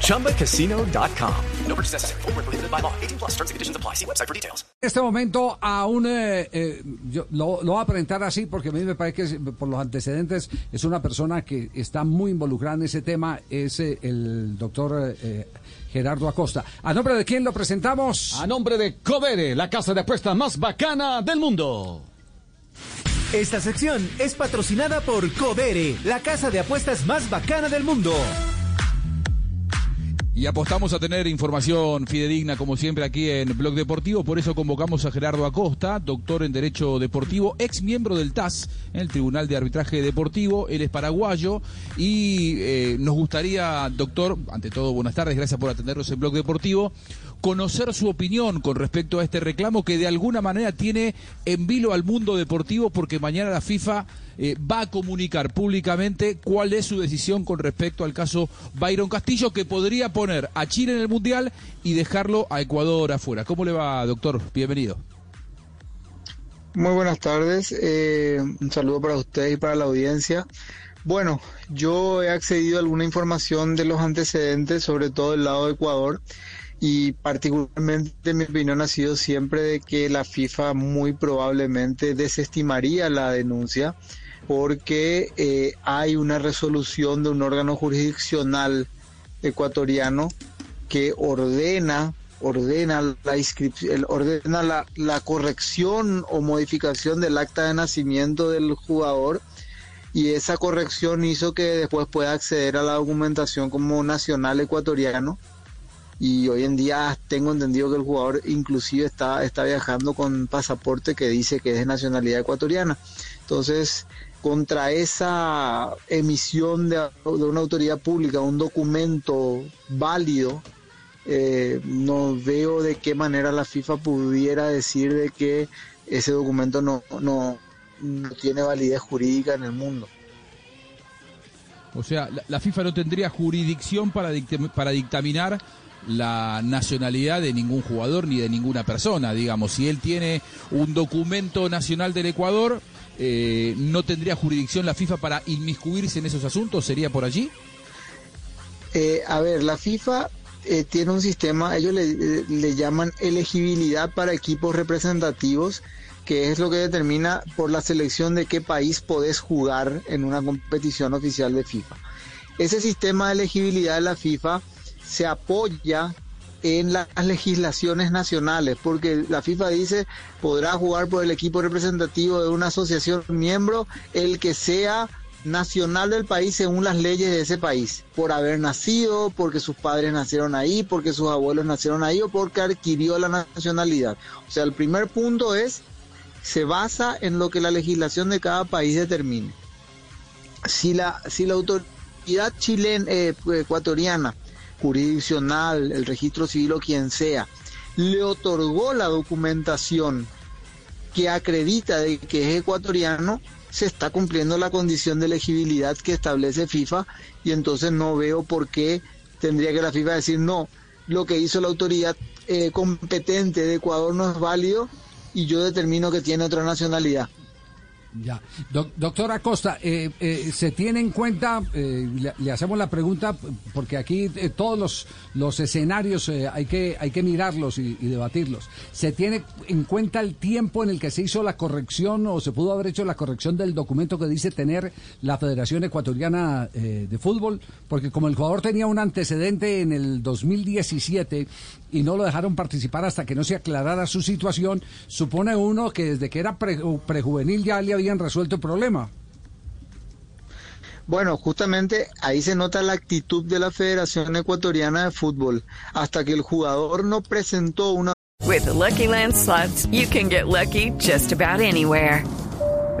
ChumbaCasino.com. No purchase necessary. Full prohibited by law. 18 plus terms and conditions apply. See website for details. En este momento, aún eh, eh, yo lo, lo, voy a presentar así porque a mí me parece que por los antecedentes es una persona que está muy involucrada en ese tema. Es eh, el doctor. Eh, Gerardo Acosta. ¿A nombre de quién lo presentamos? A nombre de Covere, la casa de apuestas más bacana del mundo. Esta sección es patrocinada por Covere, la casa de apuestas más bacana del mundo. Y apostamos a tener información fidedigna, como siempre, aquí en Blog Deportivo. Por eso convocamos a Gerardo Acosta, doctor en Derecho Deportivo, ex miembro del TAS, en el Tribunal de Arbitraje Deportivo. Él es paraguayo y eh, nos gustaría, doctor, ante todo, buenas tardes, gracias por atendernos en Blog Deportivo, conocer su opinión con respecto a este reclamo que de alguna manera tiene en vilo al mundo deportivo, porque mañana la FIFA eh, va a comunicar públicamente cuál es su decisión con respecto al caso Byron Castillo, que podría poner a Chile en el Mundial y dejarlo a Ecuador afuera. ¿Cómo le va, doctor? Bienvenido. Muy buenas tardes, eh, un saludo para usted y para la audiencia. Bueno, yo he accedido a alguna información de los antecedentes, sobre todo del lado de Ecuador, y particularmente mi opinión ha sido siempre de que la FIFA muy probablemente desestimaría la denuncia porque eh, hay una resolución de un órgano jurisdiccional ecuatoriano que ordena ordena la inscripción ordena la, la, corrección o modificación del acta de nacimiento del jugador y esa corrección hizo que después pueda acceder a la documentación como nacional ecuatoriano y hoy en día tengo entendido que el jugador inclusive está, está viajando con pasaporte que dice que es de nacionalidad ecuatoriana. Entonces, contra esa emisión de, una autoridad pública, un documento válido, eh, no veo de qué manera la FIFA pudiera decir de que ese documento no, no, tiene validez jurídica en el mundo. O sea, la, FIFA no tendría jurisdicción para, para dictaminar la nacionalidad de ningún jugador ni de ninguna persona, digamos. Si él tiene un documento nacional del Ecuador, eh, ¿no tendría jurisdicción la FIFA para inmiscuirse en esos asuntos? ¿Sería por allí? Eh, a ver, la FIFA eh, tiene un sistema, ellos le, llaman elegibilidad para equipos representativos, que es lo que determina por la selección de qué país podés jugar en una competición oficial de FIFA. Ese sistema de elegibilidad de la FIFA se apoya en las legislaciones nacionales, porque la FIFA dice podrá jugar por el equipo representativo de una asociación miembro el que sea nacional del país según las leyes de ese país, por haber nacido, porque sus padres nacieron ahí, porque sus abuelos nacieron ahí o porque adquirió la nacionalidad. O sea, el primer punto es, se basa en lo que la legislación de cada país determine. Si la, si la autoridad chilena, eh, ecuatoriana jurisdiccional, el registro civil o quien sea, le otorgó la documentación que acredita de que es ecuatoriano, se está cumpliendo la condición de elegibilidad que establece FIFA y entonces no veo por qué tendría que la FIFA decir no, lo que hizo la autoridad eh, competente de Ecuador no es válido y yo determino que tiene otra nacionalidad. Ya. doctora Costa, eh, eh, ¿se tiene en cuenta, eh, le, hacemos la pregunta, porque aquí todos los, los escenarios hay, que, hay que mirarlos y, debatirlos, ¿se tiene en cuenta el tiempo en el que se hizo la corrección o se pudo haber hecho la corrección del documento que dice tener la Federación Ecuatoriana de Fútbol? Porque como el jugador tenía un antecedente en el 2017 y no lo dejaron participar hasta que no se aclarara su situación, supone uno que desde que era prejuvenil ya le había habían resuelto el problema. Bueno, justamente ahí se nota la actitud de la Federación Ecuatoriana de Fútbol. Hasta que el jugador no presentó una. With the Lucky Land slots, you can get lucky just about anywhere.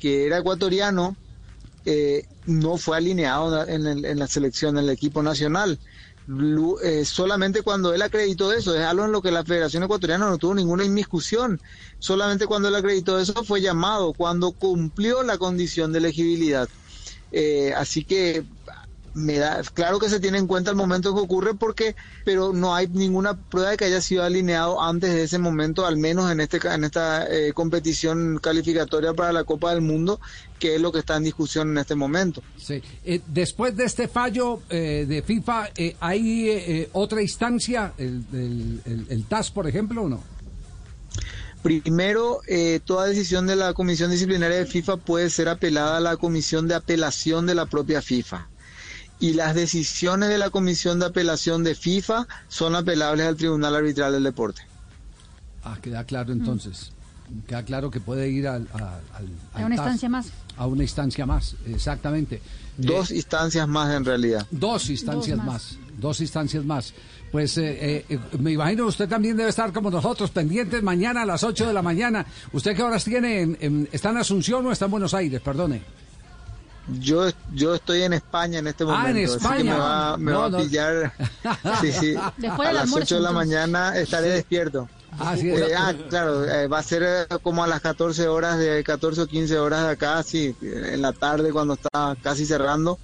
que era ecuatoriano eh, no fue alineado en, el- en la selección del equipo nacional. Eh, solamente cuando él acreditó eso, es algo en lo que la Federación Ecuatoriana no tuvo ninguna inmiscusión. Solamente cuando él acreditó eso fue llamado, cuando cumplió la condición de elegibilidad. Eh, así que me da claro que se tiene en cuenta el momento que ocurre porque pero no hay ninguna prueba de que haya sido alineado antes de ese momento al menos en este en esta eh, competición calificatoria para la Copa del Mundo que es lo que está en discusión en este momento Sí. Eh, después de este fallo eh, de FIFA, eh, ¿hay eh, otra instancia, el, el- el- el TAS, por ejemplo, o no? Primero, eh, toda decisión de la Comisión Disciplinaria de FIFA puede ser apelada a la Comisión de Apelación de la propia FIFA. Y las decisiones de la Comisión de Apelación de FIFA son apelables al Tribunal Arbitral del Deporte. Ah, queda claro entonces. Queda claro que puede ir al, al- al- A al una TAS, instancia más. A una instancia más, exactamente. Dos Eh, instancias más en realidad. Dos instancias Dos más. más. Dos instancias más. Pues eh, eh, eh, me imagino usted también debe estar como nosotros, pendientes mañana a las 8 de la mañana. ¿Usted qué horas tiene? En, en- ¿Está en Asunción o está en Buenos Aires? Perdone. Yo, yo estoy en España en este Ah, momento, en así que España. me va, me No, va a no. pillar. Sí, sí. Después a las almuerzo, 8 de la entonces. mañana estaré despierto. Ah, sí, Eh, ah, claro, eh, va a ser eh, como a las 14 horas, de 14 o 15 horas de acá, sí, en la tarde cuando está casi cerrando,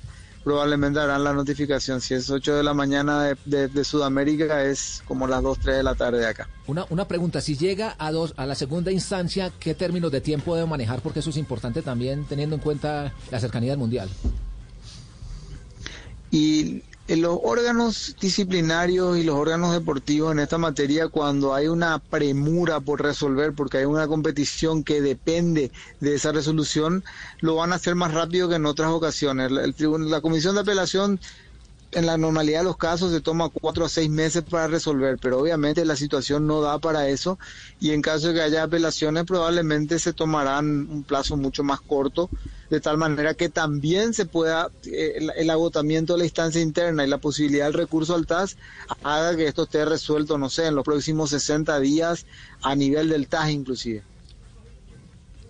probablemente harán la notificación. Si es 8 de la mañana de, de- de Sudamérica, es como las 2, 3 de la tarde de acá. Una, una pregunta, si llega a, dos, a la segunda instancia, ¿qué términos de tiempo debe manejar? Porque eso es importante también teniendo en cuenta la cercanía del Mundial. Y los órganos disciplinarios y los órganos deportivos en esta materia, cuando hay una premura por resolver, porque hay una competición que depende de esa resolución, lo van a hacer más rápido que en otras ocasiones. Tribun- la comisión de apelación en la normalidad de los casos se toma cuatro a seis meses para resolver, pero obviamente la situación no da para eso y en caso de que haya apelaciones probablemente se tomarán un plazo mucho más corto, de tal manera que también se pueda eh, el, agotamiento de la instancia interna y la posibilidad del recurso al TAS haga que esto esté resuelto, no sé, en los próximos 60 días a nivel del TAS inclusive.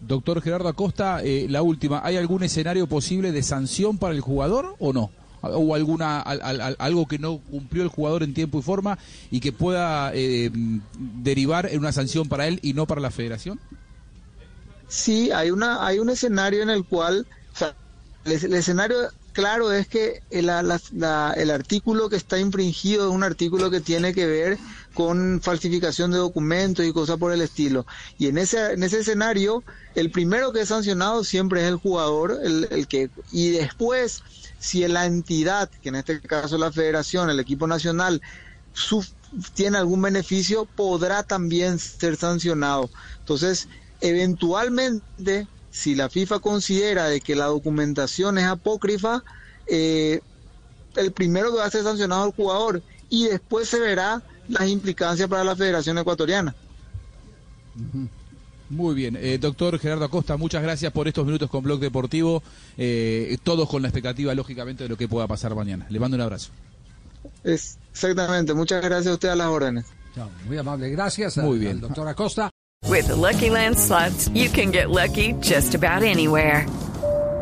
Doctor Gerardo Acosta, eh, la última, ¿hay algún escenario posible de sanción para el jugador o no? ¿O alguna al- al- al- algo que no cumplió el jugador en tiempo y forma y que pueda eh, derivar en una sanción para él y no para la federación? Sí, hay una hay un escenario en el cual, el escenario claro es que el, la- la- el artículo que está infringido es un artículo que tiene que ver con falsificación de documentos y cosas por el estilo. Y en ese en ese escenario, el primero que es sancionado siempre es el jugador, el, el que y después si la entidad, que en este caso la federación, el equipo nacional, suf- tiene algún beneficio, podrá también ser sancionado. Entonces, eventualmente, si la FIFA considera de que la documentación es apócrifa, eh, el primero que va a ser sancionado es el jugador y después se verá las implicancias para la Federación Ecuatoriana. Muy bien, eh, doctor Gerardo Acosta, muchas gracias por estos minutos con Blog Deportivo, eh, todos con la expectativa, lógicamente, de lo que pueda pasar mañana. Le mando un abrazo. Es, exactamente, muchas gracias a usted a las órdenes. Chao, Muy amable, gracias Muy bien. al doctor Acosta. With the Lucky Land slots, you can get lucky just about anywhere.